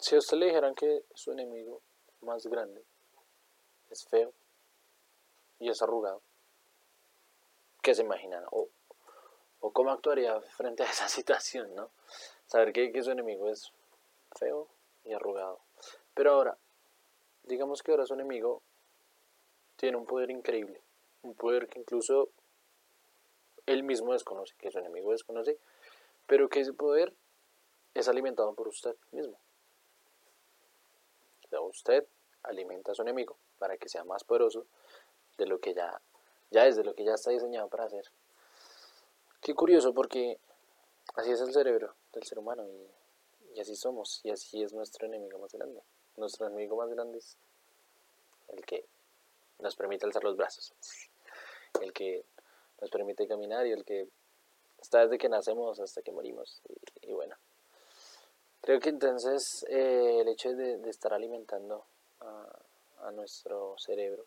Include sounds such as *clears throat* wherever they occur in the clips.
Si a usted le dijeran que su enemigo más grande es feo y es arrugado, ¿qué se imaginan? O, o cómo actuaría frente a esa *laughs* situación, ¿no? Saber que, que su enemigo es feo y arrugado. Pero ahora, digamos que ahora su enemigo tiene un poder increíble, un poder que incluso él mismo desconoce, que su enemigo desconoce, pero que ese poder es alimentado por usted mismo. Usted alimenta a su enemigo para que sea más poderoso de lo que ya, ya es, de lo que ya está diseñado para hacer. Qué curioso porque así es el cerebro del ser humano y, así somos y así es nuestro enemigo más grande. Nuestro enemigo más grande es el que nos permite alzar los brazos, *laughs* el que nos permite caminar y el que está desde que nacemos hasta que morimos. Y, bueno, creo que entonces eh, el hecho de, estar alimentando a, nuestro cerebro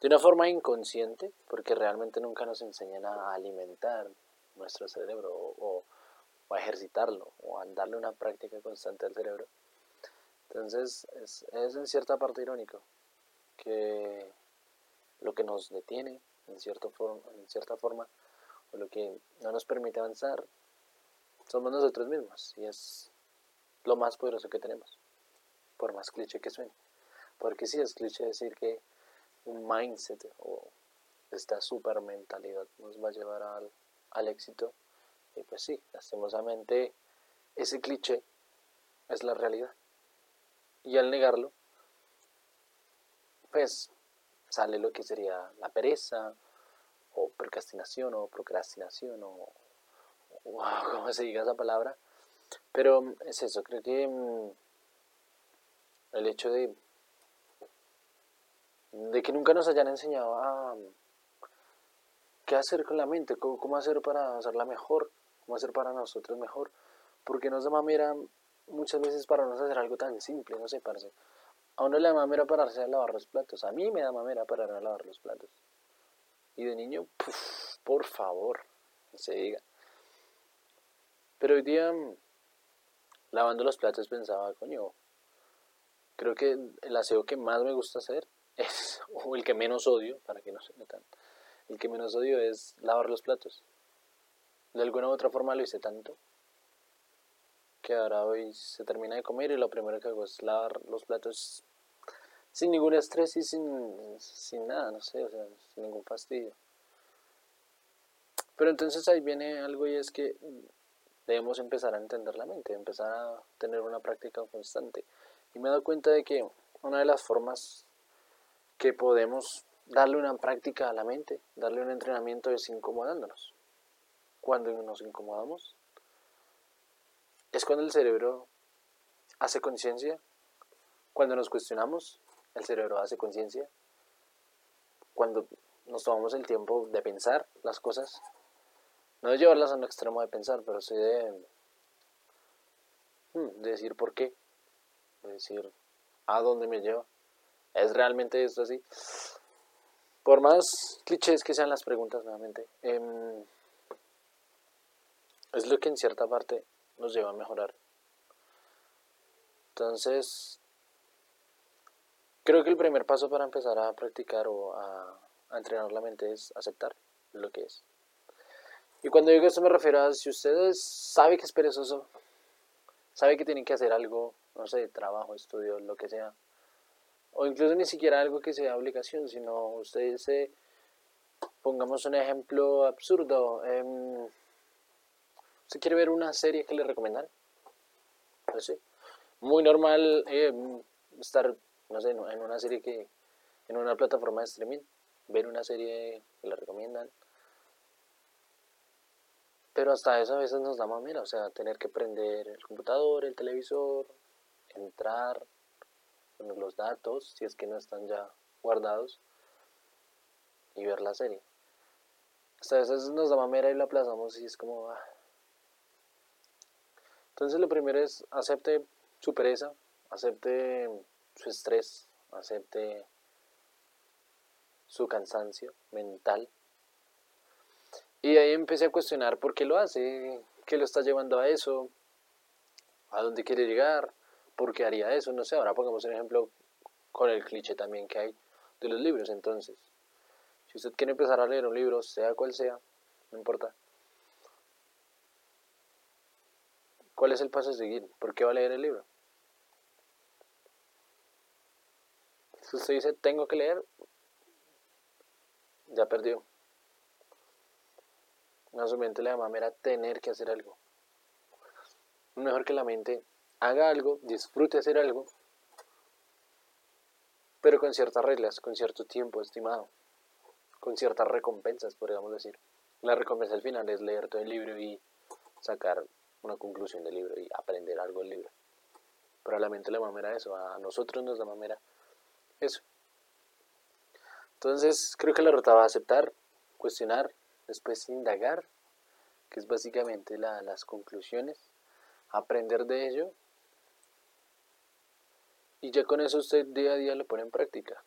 de una forma inconsciente, porque realmente nunca nos enseñan a alimentar nuestro cerebro o, a ejercitarlo o a darle una práctica constante al cerebro. Entonces es, es en cierta parte irónico que lo que nos detiene en, cierto en cierta forma, o lo que no nos permite avanzar, somos nosotros mismos. Y es lo más poderoso que tenemos, por más cliché que suene. Porque sí es cliché decir que un mindset o esta super mentalidad nos va a llevar al, al éxito. Y pues sí, lastimosamente ese cliché es la realidad. Y al negarlo, pues sale lo que sería la pereza, o procrastinación, o procrastinación, o, *laughs* como se diga esa palabra. Pero es eso, creo que mm, el hecho de, de que nunca nos hayan enseñado a qué hacer con la mente, cómo, hacer para hacerla mejor, cómo hacer para nosotros mejor, porque nos da mamera muchas veces para no hacer algo tan simple, no sé, parce. A uno le da mamera pararse a lavar los platos. A mí me da mamera parar a lavar los platos. Y de niño, por favor, no se diga. Pero hoy día, lavando los platos, pensaba, coño, creo que el aseo que más me gusta hacer *laughs* es, o el que menos odio, para que no se metan, el que menos odio es lavar los platos. De alguna u otra forma lo hice tanto que ahora hoy se termina de comer y lo primero que hago es lavar los platos sin ningún estrés y sin, sin nada, no sé, o sea, sin ningún fastidio. Pero entonces ahí viene algo y es que debemos empezar a entender la mente, empezar a tener una práctica constante. Y me he dado cuenta de que una de las formas que podemos darle una práctica a la mente, darle un entrenamiento es incomodándonos. Cuando nos incomodamos es cuando el cerebro hace conciencia, cuando nos cuestionamos el cerebro hace conciencia. Cuando nos tomamos el tiempo de pensar las cosas, no de llevarlas a un extremo de pensar, pero sí de, hmm, de decir por qué, de decir a dónde me lleva. ¿Es realmente esto así? Por más clichés que sean las preguntas, nuevamente, em, es lo que en cierta parte nos lleva a mejorar. Entonces, Creo que el primer paso para empezar a practicar o a, entrenar la mente es aceptar lo que es. Y cuando digo esto me refiero a si ustedes saben que es perezoso, sabe que tienen que hacer algo, no sé, trabajo, estudio, lo que sea, o incluso ni siquiera algo que sea obligación, sino ustedes, pongamos un ejemplo absurdo, eh, ¿usted quiere ver una serie que le recomiendan? Pues sí, muy normal em, estar no sé, en una serie que, en una plataforma de streaming, ver una serie que le recomiendan. Pero hasta eso a veces nos da mamera, o sea, tener que prender el computador, el televisor, entrar, poner los datos, si es que no están ya guardados, y ver la serie. Hasta a veces nos da mamera y la aplazamos y es como... Ah. Entonces lo primero es acepte su pereza, acepte su estrés, acepte su cansancio mental. Y ahí empecé a cuestionar por qué lo hace, qué lo está llevando a eso, a dónde quiere llegar, ¿por qué haría eso? No sé, ahora pongamos un ejemplo con el cliché también que hay de los libros. Entonces, si usted quiere empezar a leer un libro, sea cual sea, no importa. ¿Cuál es el paso a seguir? ¿Por qué va a leer el libro? Si usted dice, tengo que leer, ya perdió. A su mente le da mamera tener que hacer algo. Mejor que la mente haga algo, disfrute hacer algo, pero con ciertas reglas, con cierto tiempo estimado, con ciertas recompensas, podríamos decir. La recompensa al final es leer todo el libro y sacar una conclusión del libro y aprender algo del libro. Pero a la mente le mamera eso, a nosotros nos da mamera eso. Entonces, creo que la ruta va a aceptar, cuestionar, después indagar, que es básicamente las conclusiones, aprender de ello, y ya con eso usted día a día lo pone en práctica.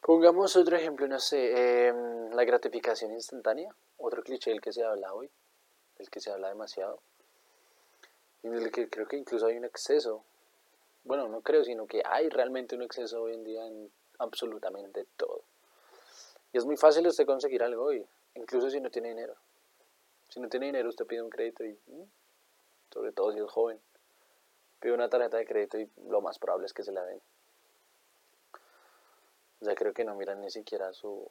Pongamos otro ejemplo, no sé, em, la gratificación instantánea, otro cliché del que se habla hoy, del que se habla demasiado, y del que creo que incluso hay un exceso bueno, no creo, sino que hay realmente un exceso hoy en día en absolutamente todo. Y es muy fácil usted conseguir algo hoy, incluso si no tiene dinero. Si no tiene dinero, usted pide un crédito y, mm, sobre todo si es joven, pide una tarjeta de crédito y lo más probable es que se la den. Sea, creo que no miran ni siquiera su,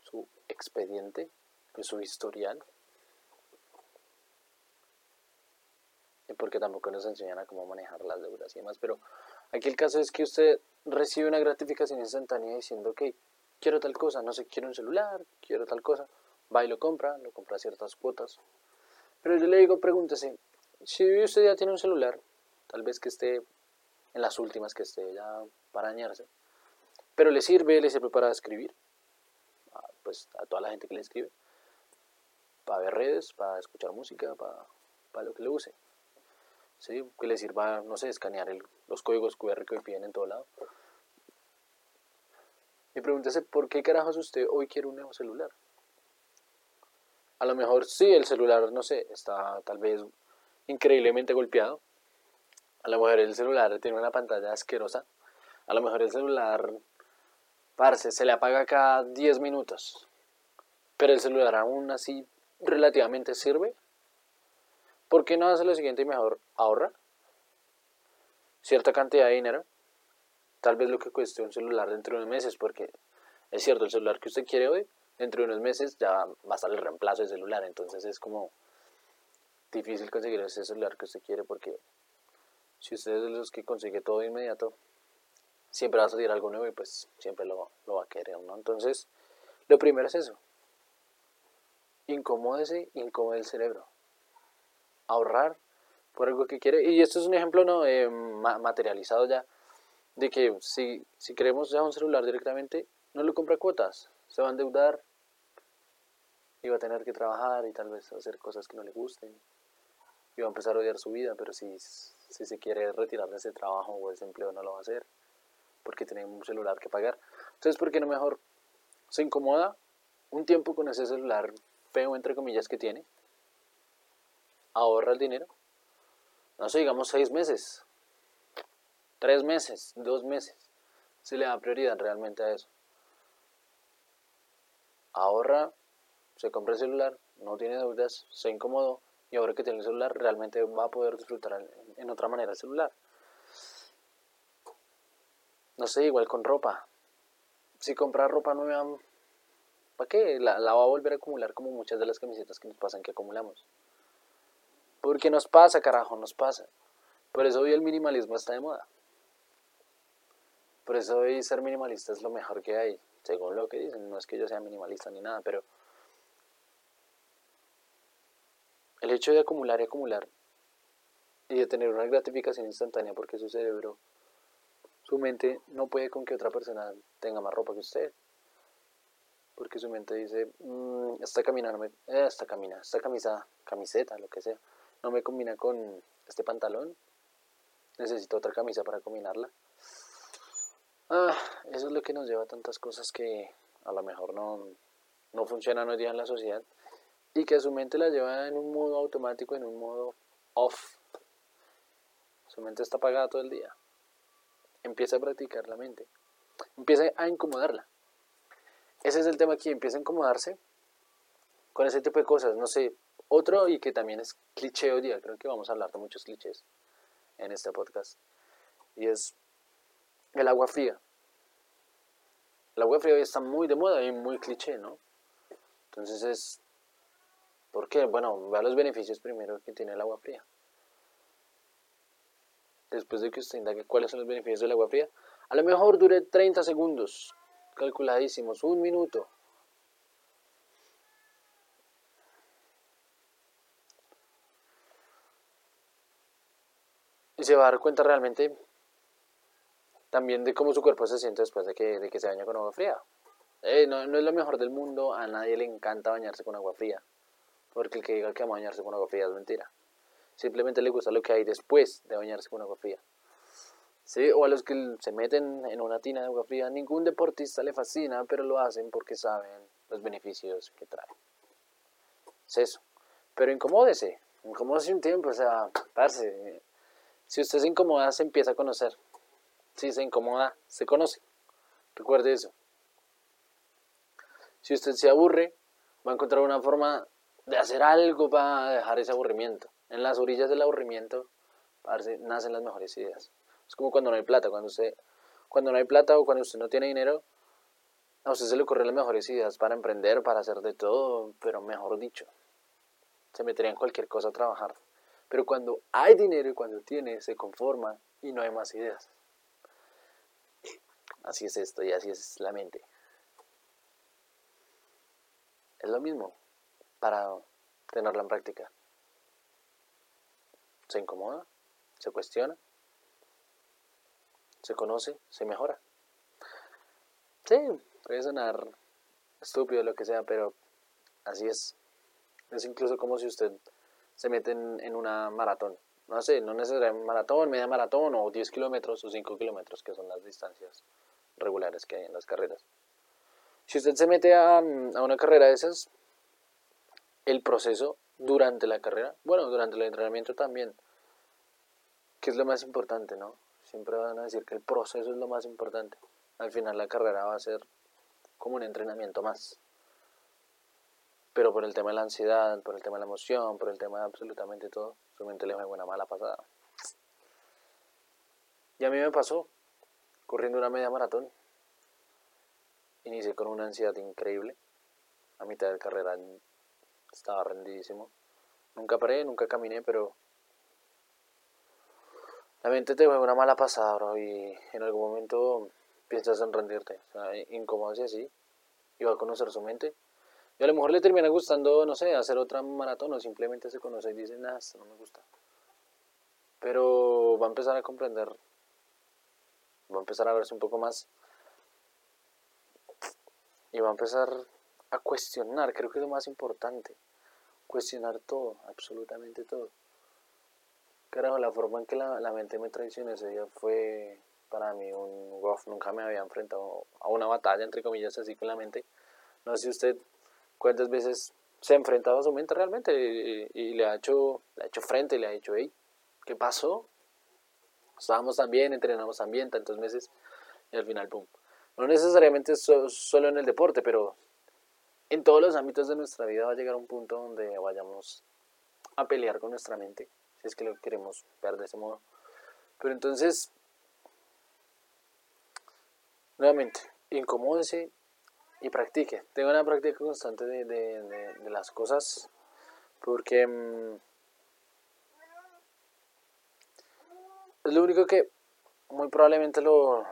su expediente, pues su historial, porque tampoco nos enseñan a cómo manejar las deudas y demás. Pero aquí el caso es que usted recibe una gratificación instantánea diciendo, ok, quiero tal cosa, no sé, quiero un celular, quiero tal cosa, va y lo compra, lo compra a ciertas cuotas. Pero yo le digo, pregúntese, si usted ya tiene un celular, tal vez que esté en las últimas, que esté ya para dañarse, pero le sirve, le sirve para escribir, pues a toda la gente que le escribe, para ver redes, para escuchar música, para, para lo que le use. ¿sí? que le sirva, no sé, escanear los códigos QR que piden en todo lado. Y pregúntese, ¿por qué carajos usted hoy quiere un nuevo celular? A lo mejor sí, el celular, no sé, está tal vez increíblemente golpeado. A lo mejor el celular tiene una pantalla asquerosa. A lo mejor el celular, parce, se le apaga cada 10 minutos. Pero el celular aún así relativamente sirve. ¿Por qué no hace lo siguiente y mejor ahorra cierta cantidad de dinero? Tal vez lo que cueste un celular dentro de unos meses, porque es cierto, el celular que usted quiere hoy, dentro de unos meses ya va a estar el reemplazo de celular, entonces es como difícil conseguir ese celular que usted quiere porque si usted es de los que consigue todo de inmediato, siempre va a salir algo nuevo y pues siempre lo, lo va a querer, ¿no? Entonces, lo primero es eso. Incomódese, incomode el cerebro ahorrar por algo que quiere. Y esto es un ejemplo no eh, materializado ya de que si, si queremos ya un celular directamente, no lo compra cuotas, se va a endeudar y va a tener que trabajar y tal vez hacer cosas que no le gusten y va a empezar a odiar su vida, pero si, si se quiere retirar de ese trabajo o ese empleo no lo va a hacer porque tiene un celular que pagar. Entonces, ¿por qué no mejor se incomoda un tiempo con ese celular feo, entre comillas, que tiene? ahorra el dinero. No sé, digamos seis meses, tres meses, dos meses. Si le da prioridad realmente a eso. Ahorra, se compra el celular, no tiene deudas, se incomodó y ahora que tiene el celular realmente va a poder disfrutar en otra manera el celular. No sé, igual con ropa. Si compra ropa nueva, ¿para qué? La, la va a volver a acumular como muchas de las camisetas que nos pasan que acumulamos. Porque nos pasa, carajo, nos pasa. Por eso hoy el minimalismo está de moda. Por eso hoy ser minimalista es lo mejor que hay, según lo que dicen. No es que yo sea minimalista ni nada, pero el hecho de acumular y acumular y de tener una gratificación instantánea porque su cerebro, su mente no puede con que otra persona tenga más ropa que usted. Porque su mente dice, mmm, esta camina, no me, eh, esta camina, esta camisa, camiseta, lo que sea, no me combina con este pantalón, necesito otra camisa para combinarla. Ah, eso es lo que nos lleva a tantas cosas que a lo mejor no, no funcionan hoy día en la sociedad y que a su mente la lleva en un modo automático, en un modo off. su mente está apagada todo el día. Empieza a practicar la mente. Empieza a incomodarla. Ese es el tema aquí, empieza a incomodarse con ese tipo de cosas. No sé, otro y que también es cliché hoy día, creo que vamos a hablar de muchos clichés en este podcast. Y es el agua fría. El agua fría hoy está muy de moda y muy cliché, ¿no? Entonces es... ¿Por qué? Bueno, vea los beneficios primero que tiene el agua fría. Después de que usted indague cuáles son los beneficios del agua fría, a lo mejor dure 30 segundos, calculadísimos, un minuto. Y se va a dar cuenta realmente también de cómo su cuerpo se siente después de que, de que se baña con agua fría. Eh, no, no, es lo mejor del mundo, a nadie le encanta bañarse con agua fría, porque el que diga que va a bañarse con agua fría es mentira. Simplemente le gusta lo que hay después de bañarse con agua fría. ¿Sí? O a los que se meten en una tina de agua fría, ningún deportista le fascina, pero lo hacen porque saben los beneficios que trae. Es eso. Pero incomódese, incomódese un tiempo, o sea, parce, si usted se incomoda, se empieza a conocer. Si se incomoda, se conoce. Recuerde eso. Si usted se aburre, va a encontrar una forma de hacer algo para dejar ese aburrimiento. En las orillas del aburrimiento nacen las mejores ideas. Es como cuando no hay plata, cuando usted, cuando no hay plata o cuando usted no tiene dinero, a usted se le ocurren las mejores ideas para emprender, para hacer de todo, pero mejor dicho, se metería en cualquier cosa a trabajar. Pero cuando hay dinero y cuando tiene, se conforma y no hay más ideas. Así es esto y así es la mente. Es lo mismo para tenerla en práctica. Se incomoda, se cuestiona, se conoce, se mejora. Sí, puede sonar estúpido lo que sea, pero así es. Es incluso como si usted se mete en, una maratón. No sé, no necesariamente maratón, media maratón o 10 kilómetros o 5 kilómetros, que son las distancias regulares que hay en las carreras. Si usted se mete a, una carrera de esas, el proceso durante la carrera, bueno, durante el entrenamiento también, que es lo más importante, ¿no? Siempre van a decir que el proceso es lo más importante. Al final la carrera va a ser como un entrenamiento más. Pero por el tema de la ansiedad, por el tema de la emoción, por el tema de absolutamente todo, su mente le juega una mala pasada. Y a mí me pasó, corriendo una media maratón. Inicié con una ansiedad increíble. A mitad de carrera estaba rendidísimo. Nunca paré, nunca caminé, pero la mente te juega una mala pasada, bro, y en algún momento piensas en rendirte. O sea, incómodo así, y va a conocer su mente. Y a lo mejor le termina gustando, no sé, hacer otra maratón o simplemente se conoce y dice, nada, no me gusta. Pero va a empezar a comprender, va a empezar a verse un poco más y va a empezar a cuestionar, creo que es lo más importante cuestionar todo, absolutamente todo. Carajo, la forma en que la, mente me traicionó ese día fue para mí un golf. Nunca me había enfrentado a una batalla, entre comillas, así con la mente. No sé usted cuántas veces se ha enfrentado a su mente realmente y, le, ha hecho, le ha hecho frente, le ha dicho, hey, ¿qué pasó? Estábamos tan bien, entrenamos tan bien, tantos meses, y al final, pum. No necesariamente solo en el deporte, pero en todos los ámbitos de nuestra vida va a llegar un punto donde vayamos a pelear con nuestra mente, si es que lo queremos ver de ese modo. Pero entonces, nuevamente, incomódese y practique. Tenga una práctica constante de, las cosas, porque es lo único que muy probablemente lo,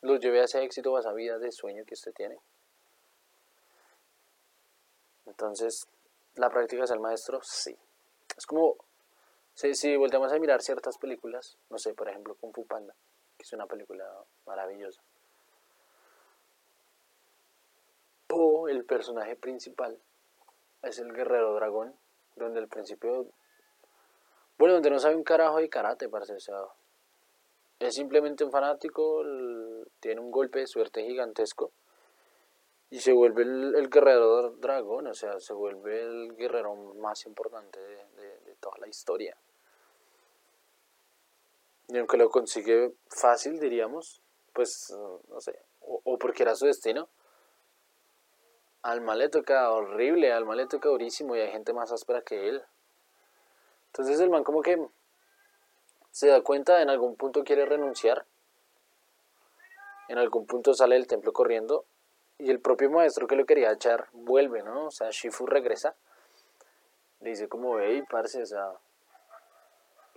lo lleve a ese éxito o a esa vida de sueño que usted tiene. Entonces, ¿la práctica es el maestro? Sí. Es como, si, si volteamos a mirar ciertas películas, no sé, por ejemplo, Kung Fu Panda, que es una película maravillosa. Po, el personaje principal, es el guerrero dragón, donde al principio, bueno, donde no sabe un carajo de karate, parece, o sea, es simplemente un fanático, tiene un golpe de suerte gigantesco y se vuelve el, guerrero dragón, o sea, se vuelve el guerrero más importante de, toda la historia. Y aunque lo consigue fácil, diríamos, pues, no sé, o, porque era su destino, al mal le toca horrible, al mal le toca durísimo y hay gente más áspera que él. Entonces el man como que se da cuenta, en algún punto quiere renunciar, en algún punto sale del templo corriendo y el propio maestro que lo quería echar vuelve, ¿no? O sea, Shifu regresa, le dice como, hey, parce, o sea,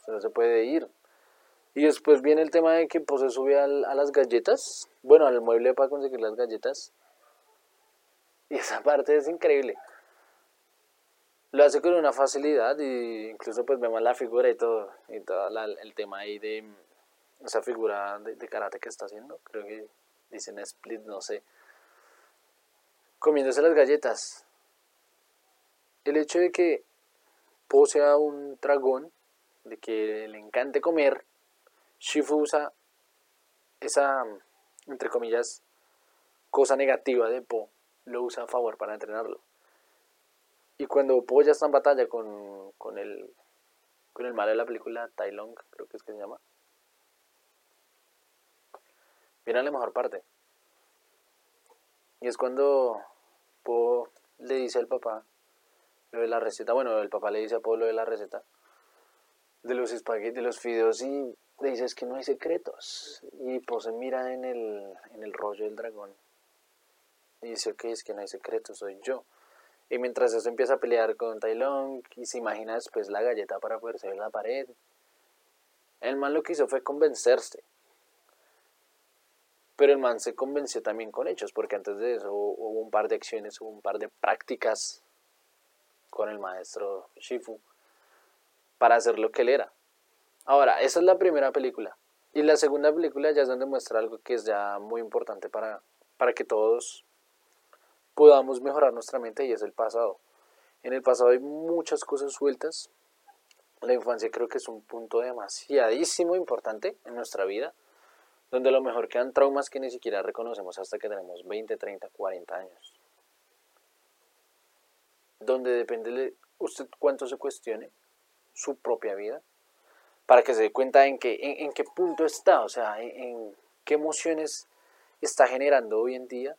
no se puede ir. Y después viene el tema de que pues se sube a las galletas, bueno, al mueble para conseguir las galletas. Y esa *laughs* parte es increíble. Lo hace con una facilidad y incluso pues vemos la figura y todo, y todo el tema ahí de esa figura de, karate que está haciendo, creo que dicen split, no sé, comiéndose las galletas. El hecho de que posea un dragón, de que le encante comer, Shifu usa esa, entre comillas, cosa negativa de Po, lo usa a favor para entrenarlo. Y cuando Po ya está en batalla con, con, el, con el malo de la película, Tai Long, creo que es que se llama, viene la mejor parte. Y es cuando Po le dice al papá lo de la receta, bueno, el papá le dice a Po lo de la receta de los espaguetis, de los fideos y le dices que no hay secretos. Y pues se mira en el, en el rollo del dragón. Y dice, ok, es que no hay secretos, soy yo. Y mientras eso empieza a pelear con Tai Long y se imagina después la galleta para poderse ver la pared. El man lo que hizo fue convencerse. Pero el man se convenció también con hechos, porque antes de eso hubo un par de acciones, hubo un par de prácticas con el maestro Shifu para hacer lo que él era. Ahora, esa es la primera película. Y la segunda película ya es donde muestra algo que es ya muy importante para, para que todos podamos mejorar nuestra mente y es el pasado. En el pasado hay muchas cosas sueltas. La infancia creo que es un punto demasiadísimo importante en nuestra vida, donde a lo mejor quedan traumas que ni siquiera reconocemos hasta que tenemos 20, 30, 40 años. Donde depende de usted cuánto se cuestione su propia vida para que se dé cuenta en qué, en, qué punto está, o sea, en, qué emociones está generando hoy en día.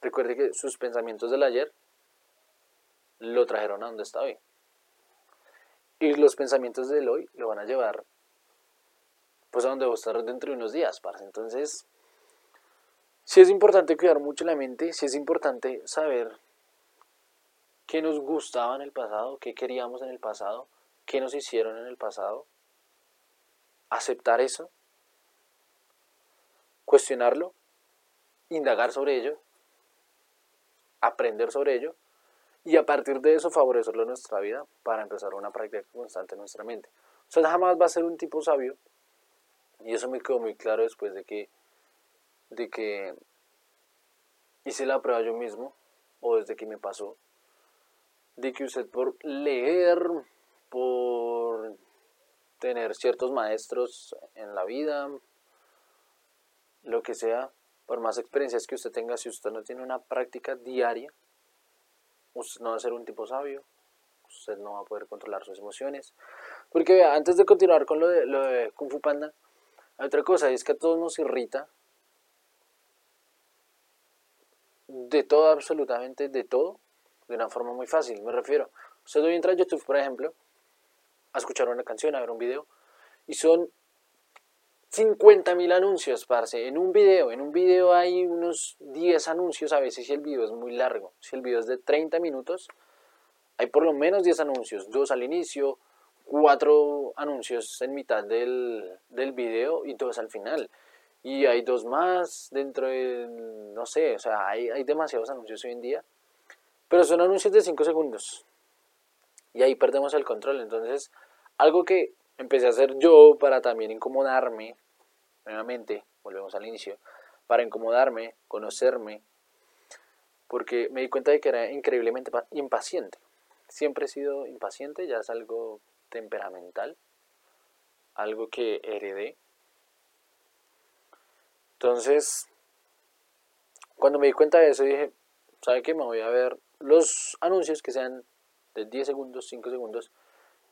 Recuerde que sus pensamientos del ayer lo trajeron a donde está hoy. Y los pensamientos del hoy lo van a llevar pues a donde va a estar dentro de unos días, parce. Entonces, sí es importante cuidar mucho la mente, sí es importante saber qué nos gustaba en el pasado, qué queríamos en el pasado, qué nos hicieron en el pasado aceptar eso, cuestionarlo, indagar sobre ello, aprender sobre ello y a partir de eso favorecerlo en nuestra vida para empezar una práctica constante en nuestra mente. Usted jamás va a ser un tipo sabio y eso me quedó muy claro después de que, de que hice la prueba yo mismo o desde que me pasó de que usted por leer, por tener ciertos maestros en la vida, lo que sea, por más experiencias que usted tenga, si usted no tiene una práctica diaria, usted no va a ser un tipo sabio, usted no va a poder controlar sus emociones. Porque antes de continuar con lo de, lo de Kung Fu Panda, hay otra cosa, es que a todos nos irrita de todo, absolutamente de todo, de una forma muy fácil. Me refiero, usted hoy entra a YouTube, por ejemplo, a escuchar una canción, a ver un video. Y son 50.000 anuncios, parce. En un video, en un video hay unos 10 anuncios a veces si el video es muy largo. Si el video es de 30 minutos, hay por lo menos 10 anuncios. Dos al inicio, cuatro anuncios en mitad del, del video y dos al final. Y hay dos más dentro de, no sé, o sea, hay, hay demasiados anuncios hoy en día. Pero son anuncios de 5 segundos. Y ahí perdemos el control. Entonces, algo que empecé a hacer yo para también incomodarme, nuevamente, volvemos al inicio, para incomodarme, conocerme, porque me di cuenta de que era increíblemente impaciente. Siempre he sido impaciente, ya es algo temperamental, algo que heredé. Entonces, cuando me di cuenta de eso, dije, ¿sabe qué? Me voy a ver los anuncios que sean de 10 segundos, 5 segundos,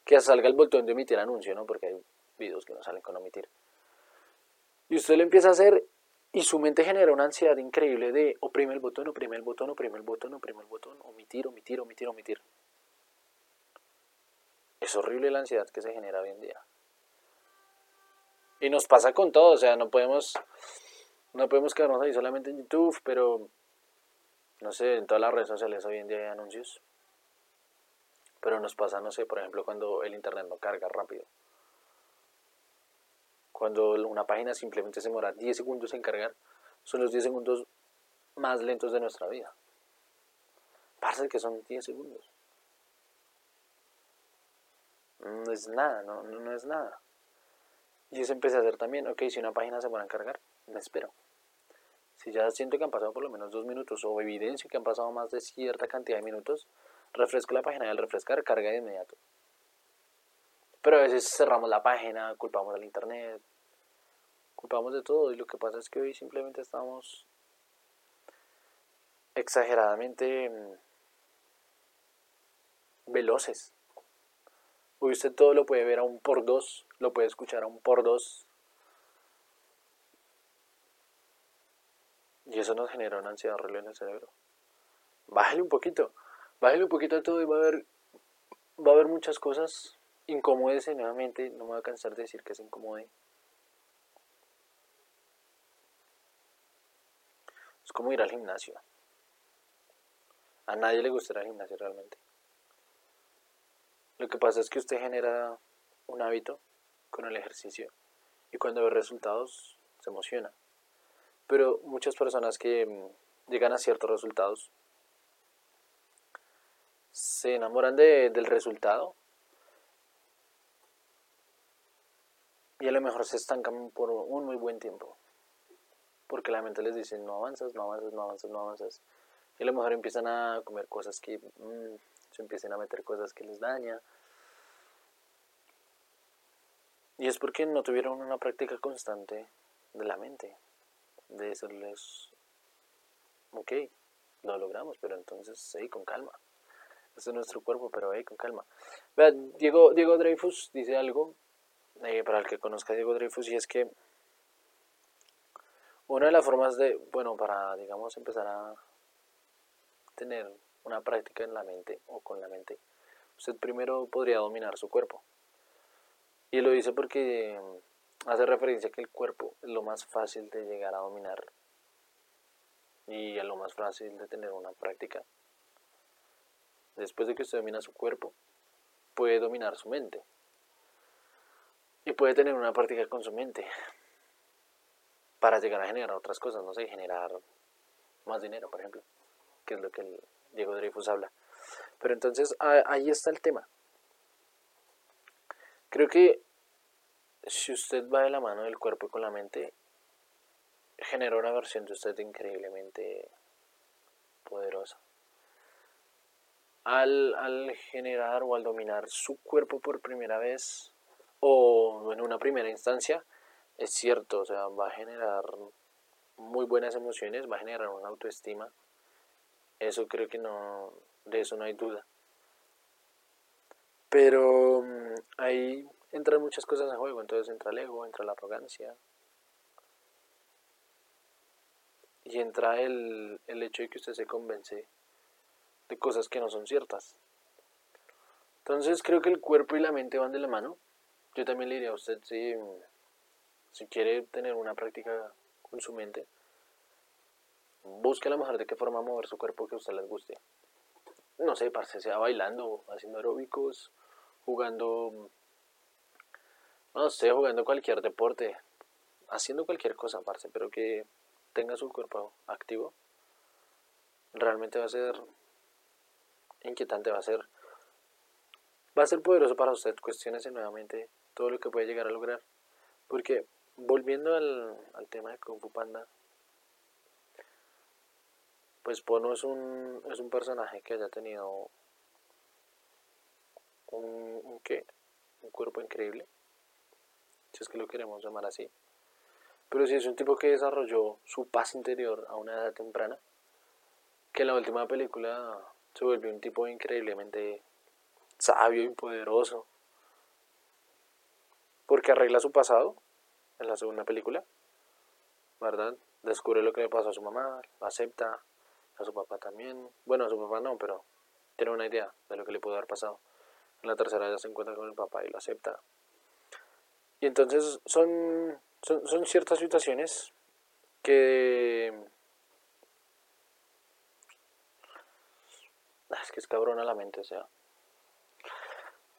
que salga el botón de emitir anuncio, ¿no? Porque hay videos que no salen con omitir. Y usted lo empieza a hacer y su mente genera una ansiedad increíble de oprime el botón, oprime el botón, oprime el botón, oprime el botón, omitir, omitir, omitir, omitir. Es horrible la ansiedad que se genera hoy en día. Y nos pasa con todo, o sea, no podemos, no podemos quedarnos ahí solamente en YouTube, pero no sé, en todas las redes sociales hoy en día hay anuncios. Pero nos pasa, no sé, por ejemplo, cuando el internet no carga rápido. Cuando una página simplemente se demora 10 segundos en cargar, son los 10 segundos más lentos de nuestra vida. Parece que son 10 segundos. No es nada, no, no, es nada. Y eso empecé a hacer también, ok, si una página se pone a cargar, me espero. Si ya siento que han pasado por lo menos dos minutos o evidencio que han pasado más de cierta cantidad de minutos, refresco la página y al refrescar carga de inmediato. Pero a veces cerramos la página, culpamos al internet, culpamos de todo y lo que pasa es que hoy simplemente estamos exageradamente mm, veloces. Hoy usted todo lo puede ver a un por dos, lo puede escuchar a un por dos. Y eso nos genera una ansiedad horrible en el cerebro. Bájale un poquito. Bájale un poquito a todo y va a haber, va a haber muchas cosas. Incomódese nuevamente, no me voy a cansar de decir que se incomode. Es como ir al gimnasio. A nadie le gusta ir al gimnasio realmente. Lo que pasa es que usted genera un hábito con el ejercicio y cuando ve resultados se emociona. Pero muchas personas que mm, llegan a ciertos resultados se enamoran de, del resultado y a lo mejor se estancan por un muy buen tiempo. Porque la mente les dice, no avanzas, no avanzas, no avanzas, no avanzas. Y a lo mejor empiezan a comer cosas que mm, se empiecen a meter cosas que les daña. Y es porque no tuvieron una práctica constante de la mente. De decirles, ok, lo logramos, pero entonces, sí, con calma. Este es nuestro cuerpo, pero con calma. Diego, Diego Dreyfus dice algo, eh, para el que conozca a Diego Dreyfus, y es que una de las formas de, bueno, para, digamos, empezar a tener una práctica en la mente o con la mente, usted primero podría dominar su cuerpo. Y lo dice porque hace referencia a que el cuerpo es lo más fácil de llegar a dominar y es lo más fácil de tener una práctica después de que usted domina su cuerpo, puede dominar su mente. Y puede tener una práctica con su mente para llegar a generar otras cosas, no sé, generar más dinero, por ejemplo, que es lo que el Diego Dreyfus habla. Pero entonces ahí está el tema. Creo que si usted va de la mano del cuerpo y con la mente, genera una versión de usted increíblemente poderosa al, generar o al dominar su cuerpo por primera vez o en una primera instancia, es cierto, o sea, va a generar muy buenas emociones, va a generar una autoestima. Eso creo que no, de eso no hay duda. Pero mm, ahí entran muchas cosas en juego, entonces entra el ego, entra la arrogancia. Y entra el, el hecho de que usted se convence de cosas que no son ciertas. Entonces creo que el cuerpo y la mente van de la mano. Yo también le diría a usted si, si quiere tener una práctica con su mente, busque a lo mejor de qué forma mover su cuerpo que a usted les guste. No sé, parce, sea bailando, haciendo aeróbicos, jugando, no sé, jugando cualquier deporte, haciendo cualquier cosa, parce, pero que tenga su cuerpo activo, realmente va a ser inquietante va a ser. Va a ser poderoso para usted. Cuestiónese nuevamente todo lo que puede llegar a lograr. Porque, volviendo al, tema de Kung Fu Panda, pues Pono es un, es un personaje que haya tenido un, un, un cuerpo increíble, si es que lo queremos llamar así. Pero si es un tipo que desarrolló su paz interior a una edad temprana, que en la última película se volvió un tipo increíblemente sabio y poderoso. Porque arregla su pasado en la segunda película, ¿verdad? Descubre lo que le pasó a su mamá, acepta, a su papá también. Bueno, a su papá no, pero tiene una idea de lo que le pudo haber pasado. En la tercera ya se encuentra con el papá y lo acepta. Y entonces son, son, son ciertas situaciones que... Es que es cabrona la mente, o sea.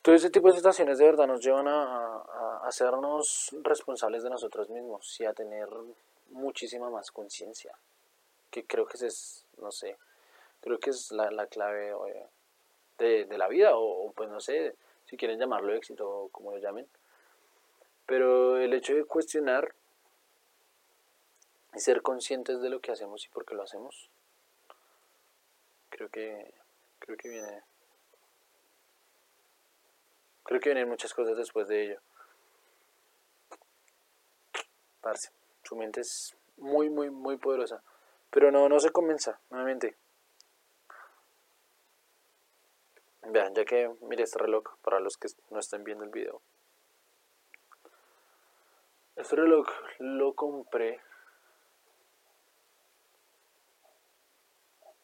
Todo ese tipo de situaciones de verdad nos llevan a, a hacernos responsables de nosotros mismos y a tener muchísima más conciencia. Que creo que es, no sé, creo que es la, la clave de, de, la vida, o, pues no sé, si quieren llamarlo éxito o como lo llamen. Pero el hecho de cuestionar y ser conscientes de lo que hacemos y por qué lo hacemos, creo que, creo que viene, creo que vienen muchas cosas después de ello. Parce, su mente es muy, muy, muy poderosa. Pero no, no se comienza, nuevamente. Vean, ya que mire este reloj para los que no estén viendo el video. Este reloj lo compré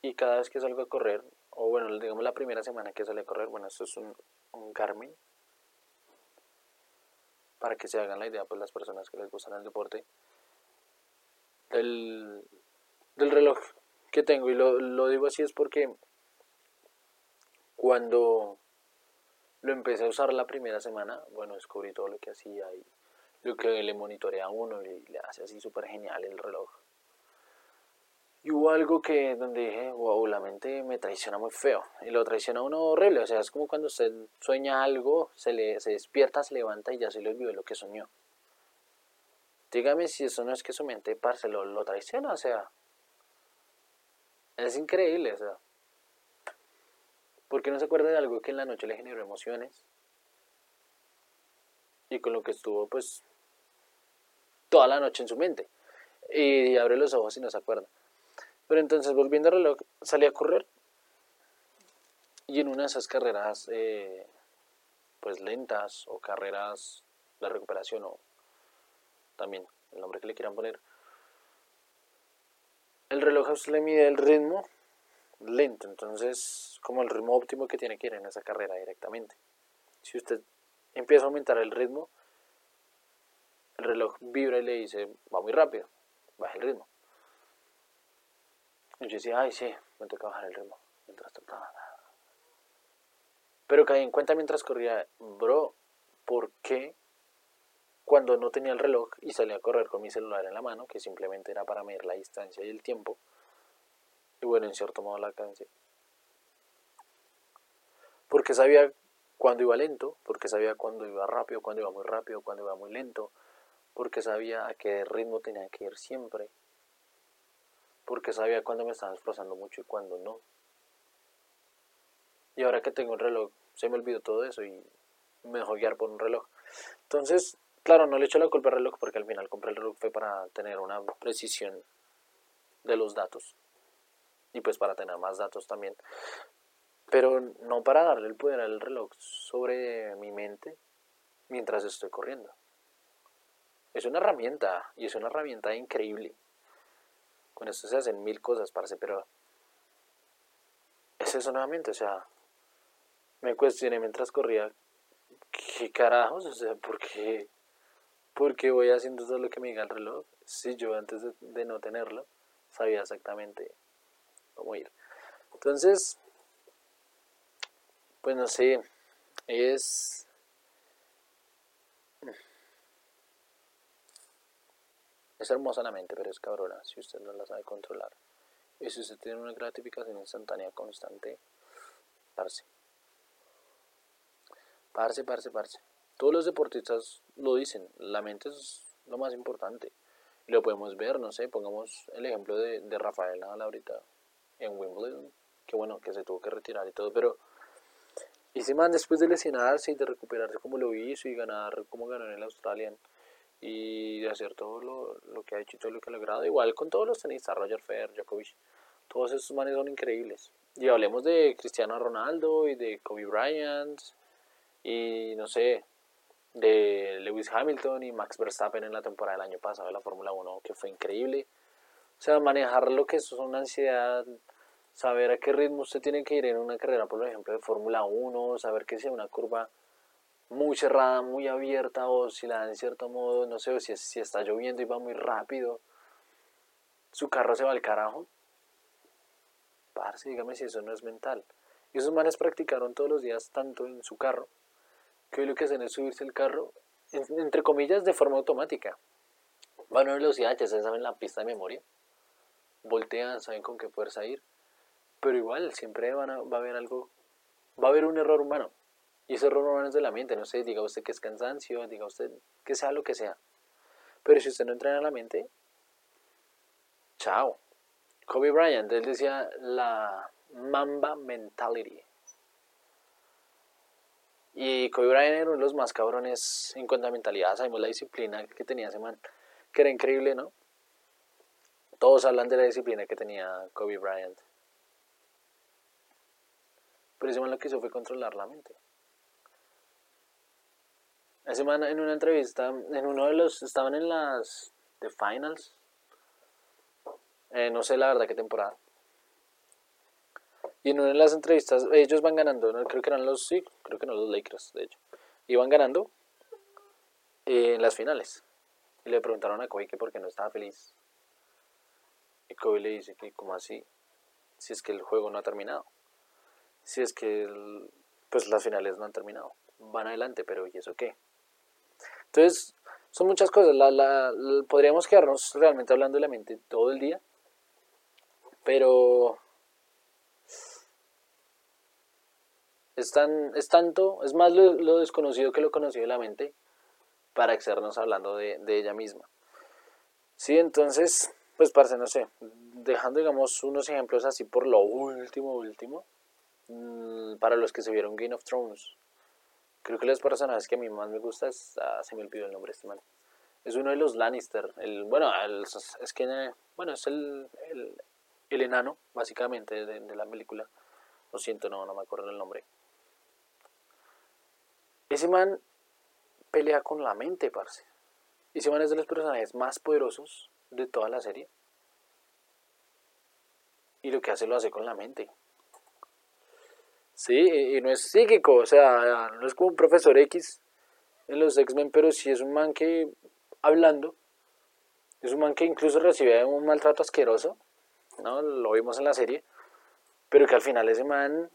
y cada vez que salgo a correr, o bueno, digamos la primera semana que sale a correr, bueno, esto es un, un Garmin, para que se hagan la idea, pues las personas que les gustan el deporte, del, del reloj que tengo. Y lo, lo digo así es porque cuando lo empecé a usar la primera semana, bueno, descubrí todo lo que hacía y lo que le monitorea a uno y le hace así súper genial el reloj. Y hubo algo que donde dije, wow, la mente me traiciona muy feo. Y lo traiciona uno horrible. O sea, es como cuando usted sueña algo, se, le, se despierta, se levanta y ya se le olvidó lo que soñó. Dígame si eso no es que su mente, parce, lo, lo traiciona. O sea, es increíble. O sea, ¿por qué no se acuerda de algo que en la noche le generó emociones? Y con lo que estuvo, pues, toda la noche en su mente. Y abre los ojos y no se acuerda. Pero entonces, volviendo al reloj, salí a correr. Y en una de esas carreras, eh, pues lentas, o carreras de recuperación, o también el nombre que le quieran poner, el reloj a usted le mide el ritmo lento, entonces como el ritmo óptimo que tiene que ir en esa carrera directamente. Si usted empieza a aumentar el ritmo, el reloj vibra y le dice, va muy rápido, baja el ritmo. Y yo decía, ay, sí, me toca bajar el ritmo. Mientras trataba. Pero caí en cuenta mientras corría, bro, ¿por qué cuando no tenía el reloj y salía a correr con mi celular en la mano, que simplemente era para medir la distancia y el tiempo, y bueno, en cierto modo la cadencia? Porque sabía cuando iba lento, porque sabía cuando iba rápido, cuando iba muy rápido, cuando iba muy lento, porque sabía a qué ritmo tenía que ir siempre, porque sabía cuándo me estaba esforzando mucho y cuándo no. Y ahora que tengo un reloj, se me olvidó todo eso y me dejó guiar por un reloj. Entonces, claro, no le echo la culpa al reloj porque al final compré el reloj fue para tener una precisión de los datos y pues para tener más datos también. Pero no para darle el poder al reloj sobre mi mente mientras estoy corriendo. Es una herramienta y es una herramienta increíble. Con esto se hacen mil cosas, parce, pero es eso nuevamente, o sea, me cuestioné mientras corría, ¿qué carajos? O sea, ¿por qué, ¿por qué voy haciendo todo lo que me diga el reloj? Si yo antes de, de no tenerlo sabía exactamente cómo ir. Entonces, pues no sé, es Es hermosa la mente, pero es cabrona si usted no la sabe controlar. Y si usted tiene una gratificación instantánea constante, parce. Parce, parce, parce. Todos los deportistas lo dicen, la mente es lo más importante. Lo podemos ver, no sé, pongamos el ejemplo de, de Rafael Nadal ahorita en Wimbledon, que bueno, que se tuvo que retirar y todo, pero y si man después de lesionarse y de recuperarse como lo hizo y ganar como ganó en el Australian, y de hacer todo lo, lo, que ha hecho y todo lo que ha logrado. Igual con todos los tenistas, Roger Federer, Djokovic, todos esos manes son increíbles. Y hablemos de Cristiano Ronaldo y de Kobe Bryant y no sé, de Lewis Hamilton y Max Verstappen en la temporada del año pasado de la Fórmula 1, que fue increíble. O sea, manejar lo que es una ansiedad, saber a qué ritmo usted tiene que ir en una carrera, por ejemplo, de Fórmula 1, saber que sea una curva muy cerrada, muy abierta, o si la da en cierto modo, no sé, si, si está lloviendo y va muy rápido, su carro se va al carajo. Parce, dígame si eso no es mental. Y esos manes practicaron todos los días tanto en su carro, que hoy lo que hacen es subirse el carro, entre comillas, de forma automática. Van a velocidad, ya se saben la pista de memoria. Voltean, saben con qué fuerza ir. Pero igual, siempre va a haber algo, va a haber un error humano. Y ese error humano es de la mente, no sé, diga usted que es cansancio, diga usted que sea lo que sea. Pero si usted no entrena la mente, chao. Kobe Bryant, él decía la Mamba Mentality. Y Kobe Bryant era uno de los más cabrones en cuanto a mentalidad. Sabemos la disciplina que tenía ese man, que era increíble, ¿no? Todos hablan de la disciplina que tenía Kobe Bryant. Pero ese man lo que hizo fue controlar la mente. Ese man en una entrevista, en uno de los, estaban en las The Finals. Eh, no sé la verdad qué temporada. Y en una de las entrevistas, ellos van ganando, creo que eran los, sí, creo que no los Lakers, de hecho. Iban ganando eh, en las finales. Y le preguntaron a Kobe que por qué no estaba feliz. Y Kobe le dice que, como así? Si es que el juego no ha terminado. Si es que, pues las finales no han terminado. Van adelante, pero ¿y eso qué? Entonces, son muchas cosas. La, la, podríamos quedarnos realmente hablando de la mente todo el día. Pero Es, es tanto, es más lo, desconocido que lo conocido de la mente para excedernos hablando de, ella misma. Sí, entonces, pues parce, no sé, dejando digamos unos ejemplos así por lo último, último, mm, para los que se vieron Game of Thrones, creo que los personajes que a mí más me gusta es, ah, se me olvidó el nombre este man, es uno de los Lannister, el, bueno, es que, bueno, es el, el, enano, básicamente, de, de la película, lo siento, no, no me acuerdo el nombre, ese man pelea con la mente, parce. Ese man es de los personajes más poderosos de toda la serie. Y lo que hace lo hace con la mente. Sí, y no es psíquico, o sea, no es como un profesor X en los X-Men, pero sí es un man que, hablando, es un man que incluso recibe un maltrato asqueroso, ¿no? Lo vimos en la serie, pero que al final ese man,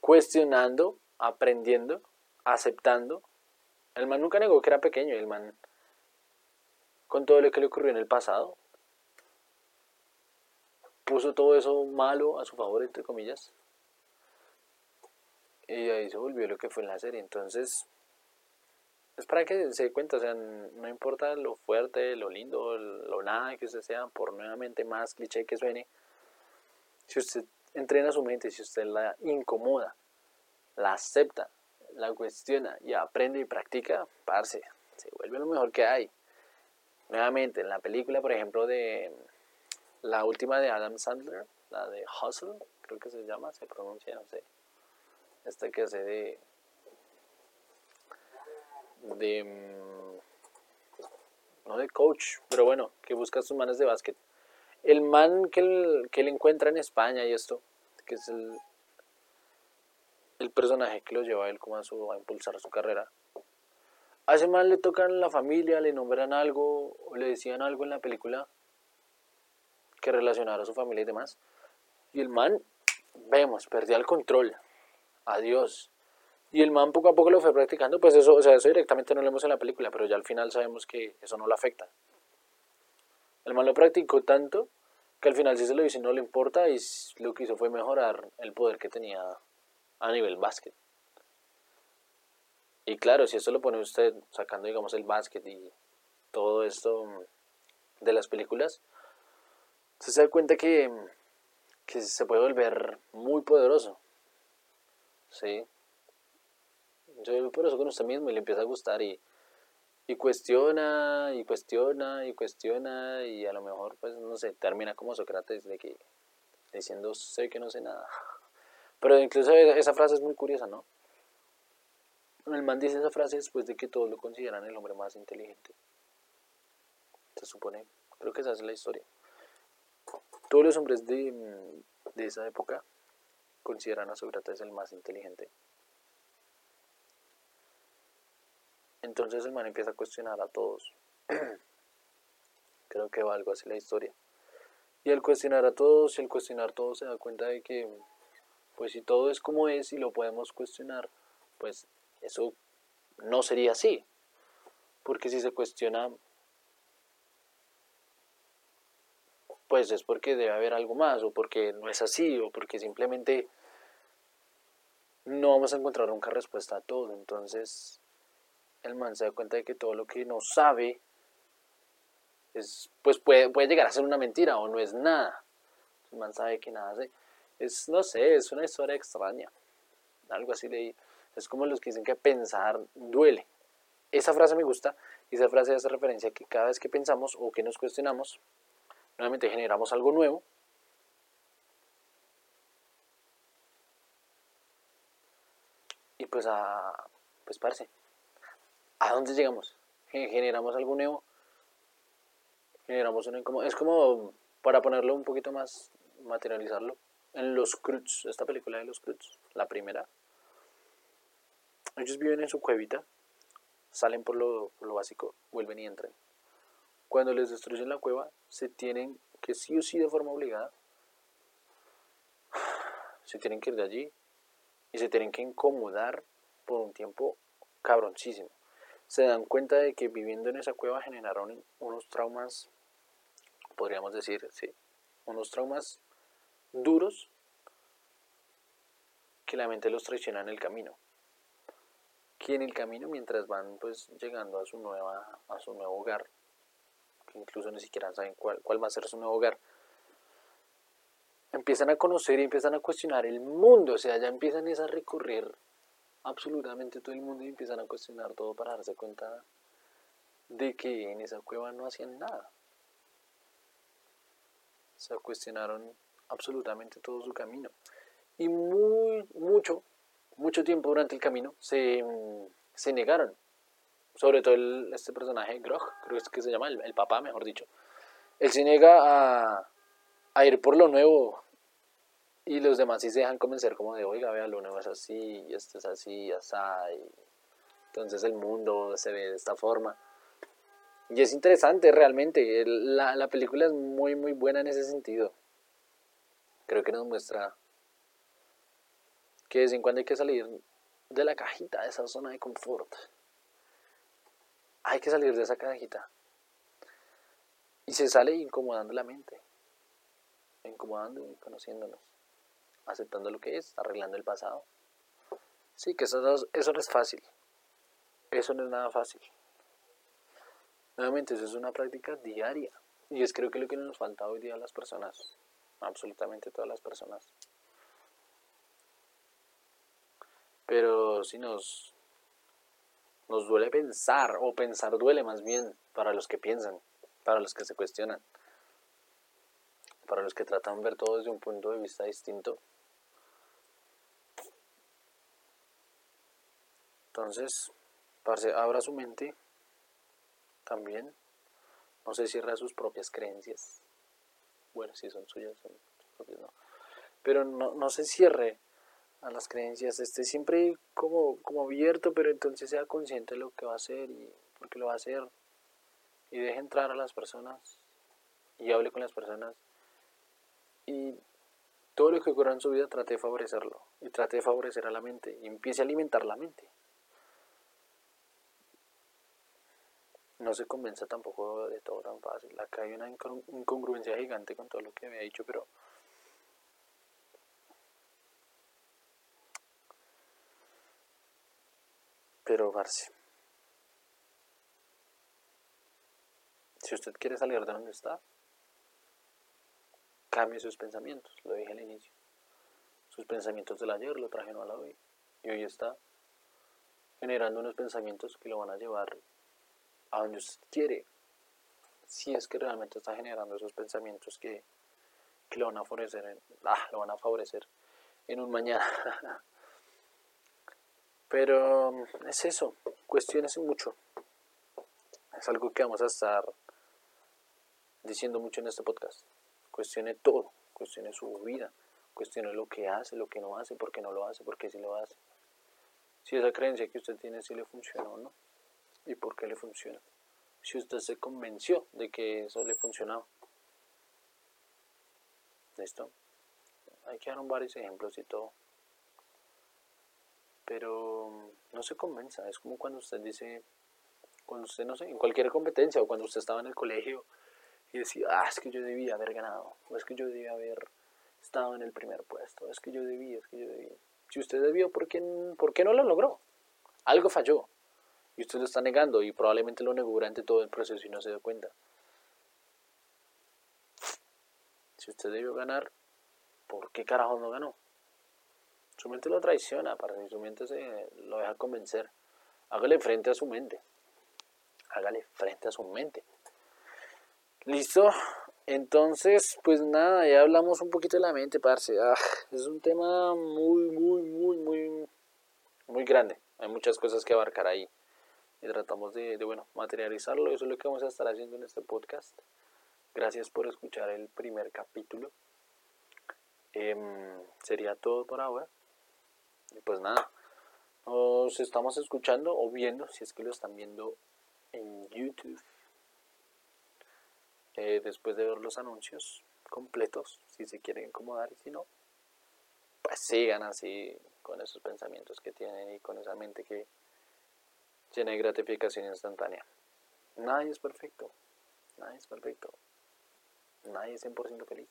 cuestionando, aprendiendo, aceptando. El man nunca negó que era pequeño, el man, con todo lo que le ocurrió en el pasado, puso todo eso malo a su favor, entre comillas. Y ahí se volvió lo que fue en la serie. Entonces, es para que se dé cuenta, o sea, no importa lo fuerte, lo lindo, lo nada que usted sea, por nuevamente más cliché que suene, si usted entrena su mente, si usted la incomoda, la acepta, la cuestiona y aprende y practica, parce, se vuelve lo mejor que hay. Nuevamente, en la película, por ejemplo, de la última de Adam Sandler, la de Hustle, creo que se llama, se pronuncia, no sé. Esta hace de. de. Mm, no de coach, pero bueno, que busca sus manes de básquet. El man que él, que él encuentra en España y esto, que es el, el personaje que lo lleva a él como a, su, a impulsar su carrera. A ese man le tocan la familia, le nombran algo o le decían algo en la película que relacionara a su familia y demás. Y el man, vemos, perdía el control. Adiós. Y el man poco a poco lo fue practicando, pues eso, o sea, eso directamente no lo vemos en la película, pero ya al final sabemos que eso no lo afecta. El man lo practicó tanto que al final sí se lo dice no le importa y lo que hizo fue mejorar el poder que tenía a nivel básquet. Y claro, si esto lo pone usted sacando, digamos, el básquet y todo esto de las películas, se da cuenta que, que se puede volver muy poderoso. ¿Sí? Yo por eso con usted mismo y le empieza a gustar y, y cuestiona y cuestiona y cuestiona y a lo mejor, pues, no sé, termina como Sócrates de que diciendo sé que no sé nada. *laughs* Pero incluso esa frase es muy curiosa, ¿no? el man dice esa frase después de que todos lo consideran el hombre más inteligente. Se supone, creo que esa es la historia. Todos los hombres de, de esa época consideran a Sócrates el más inteligente. Entonces el man empieza a cuestionar a todos. *clears throat* Creo que va algo así la historia. Y al cuestionar a todos, y al cuestionar a todos se da cuenta de que, pues si todo es como es y lo podemos cuestionar, pues eso no sería así. Porque si se cuestiona, pues es porque debe haber algo más, o porque no es así, o porque simplemente no vamos a encontrar nunca respuesta a todo. Entonces, el man se da cuenta de que todo lo que no sabe es, pues puede, puede llegar a ser una mentira o no es nada. El man sabe que nada hace. Es, no sé, es una historia extraña. Algo así de Es como los que dicen que pensar duele. Esa frase me gusta y esa frase hace referencia a que cada vez que pensamos o que nos cuestionamos, nuevamente generamos algo nuevo. Pues a, pues parce, ¿a dónde llegamos? Generamos algo nuevo, generamos una Es como, para ponerlo un poquito más, materializarlo, en Los Cruz, esta película de Los Cruz, la primera, ellos viven en su cuevita, salen por lo, por lo básico, vuelven y entran. Cuando les destruyen la cueva, se tienen que sí o sí de forma obligada, *sighs* se tienen que ir de allí y se tienen que incomodar por un tiempo cabroncísimo se dan cuenta de que viviendo en esa cueva generaron unos traumas, podríamos decir, sí, unos traumas duros que la mente los traiciona en el camino. Que en el camino, mientras van pues llegando a su nueva, a su nuevo hogar, que incluso ni siquiera saben cuál, cuál va a ser su nuevo hogar, empiezan a conocer y empiezan a cuestionar el mundo, o sea, ya empiezan a recurrir absolutamente todo el mundo y empiezan a cuestionar todo para darse cuenta de que en esa cueva no hacían nada. Se cuestionaron absolutamente todo su camino. Y muy, mucho, mucho tiempo durante el camino se, se negaron. Sobre todo este personaje, Grog, creo que se llama, el, el papá, mejor dicho. Él se niega a, a ir por lo nuevo, y los demás sí se dejan convencer como de, oiga, vea, nuevo es así, y esto es así, así, entonces el mundo se ve de esta forma. Y es interesante realmente, la, la película es muy, muy buena en ese sentido. Creo que nos muestra que de vez en cuando hay que salir de la cajita, de esa zona de confort. Hay que salir de esa cajita. Y se sale incomodando la mente, incomodando y conociéndonos aceptando lo que es, arreglando el pasado. Sí, que eso no, eso no es fácil. Eso no es nada fácil. Nuevamente, eso es una práctica diaria. Y es creo que lo que nos falta hoy día a las personas, absolutamente todas las personas. Pero si nos, nos duele pensar, o pensar duele más bien para los que piensan, para los que se cuestionan, para los que tratan de ver todo desde un punto de vista distinto, Entonces, parce, abra su mente también. No se cierre a sus propias creencias. Bueno, si son suyas, son propias, no. Pero no, no se cierre a las creencias. Esté siempre como, como abierto, pero entonces sea consciente de lo que va a hacer y por qué lo va a hacer. Y deje entrar a las personas y hable con las personas. Y todo lo que ocurra en su vida trate de favorecerlo. Y trate de favorecer a la mente. Y empiece a alimentar la mente. No se convenza tampoco de todo tan fácil. Acá hay una incongruencia gigante con todo lo que había dicho, pero pero Barce si usted quiere salir de donde está cambie sus pensamientos lo dije al inicio sus pensamientos del ayer lo trajeron a la hoy y hoy está generando unos pensamientos que lo van a llevar a donde usted quiere, si es que realmente está generando esos pensamientos que, lo van a favorecer, en, ah, lo van a favorecer en un mañana. *laughs* Pero es eso, cuestiones mucho. Es algo que vamos a estar diciendo mucho en este podcast. Cuestione todo, cuestione su vida, cuestione lo que hace, lo que no hace, por qué no lo hace, por qué sí lo hace. Si esa creencia que usted tiene sí le funciona o no, y por qué le funciona. Si usted se convenció de que eso le funcionaba. ¿Listo? Hay que dar varios ejemplos y todo. Pero no se convenza, es como cuando usted dice, cuando usted, no sé, en cualquier competencia o cuando usted estaba en el colegio y decía, ah, es que yo debía haber ganado, o es que yo debía haber estado en el primer puesto, es que yo debía, es que yo debía. Si usted debió, ¿por qué, ¿por qué no lo logró? Algo falló y usted lo está negando y probablemente lo negó durante todo el proceso y no se dio cuenta. Si usted debió ganar, ¿por qué carajo no ganó? Su mente lo traiciona, para que su mente se lo deja convencer. Hágale frente a su mente. Hágale frente a su mente. Listo. Entonces, pues nada, ya hablamos un poquito de la mente, parce. Ah, es un tema muy, muy, muy, muy, muy grande. Hay muchas cosas que abarcar ahí. Y tratamos de, bueno, materializarlo. Eso es lo que vamos a estar haciendo en este podcast. Gracias por escuchar el primer capítulo. Em, sería todo por ahora. Y pues nada, nos estamos escuchando o viendo, si es que lo están viendo en YouTube. Eh, después de ver los anuncios completos, si se quieren acomodar y si no, pues sigan así con esos pensamientos que tienen y con esa mente que tiene gratificación instantánea. Nadie es perfecto, nadie es perfecto, nadie es 100% feliz.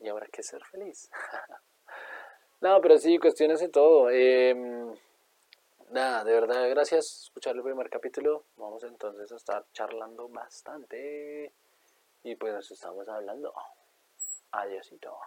Y habrá que ser feliz. *laughs* No, pero sí, cuestiones de todo. Em, nada, de verdad, gracias escuchar el primer capítulo. Vamos entonces a estar charlando bastante. Y pues nos estamos hablando. Adiósito.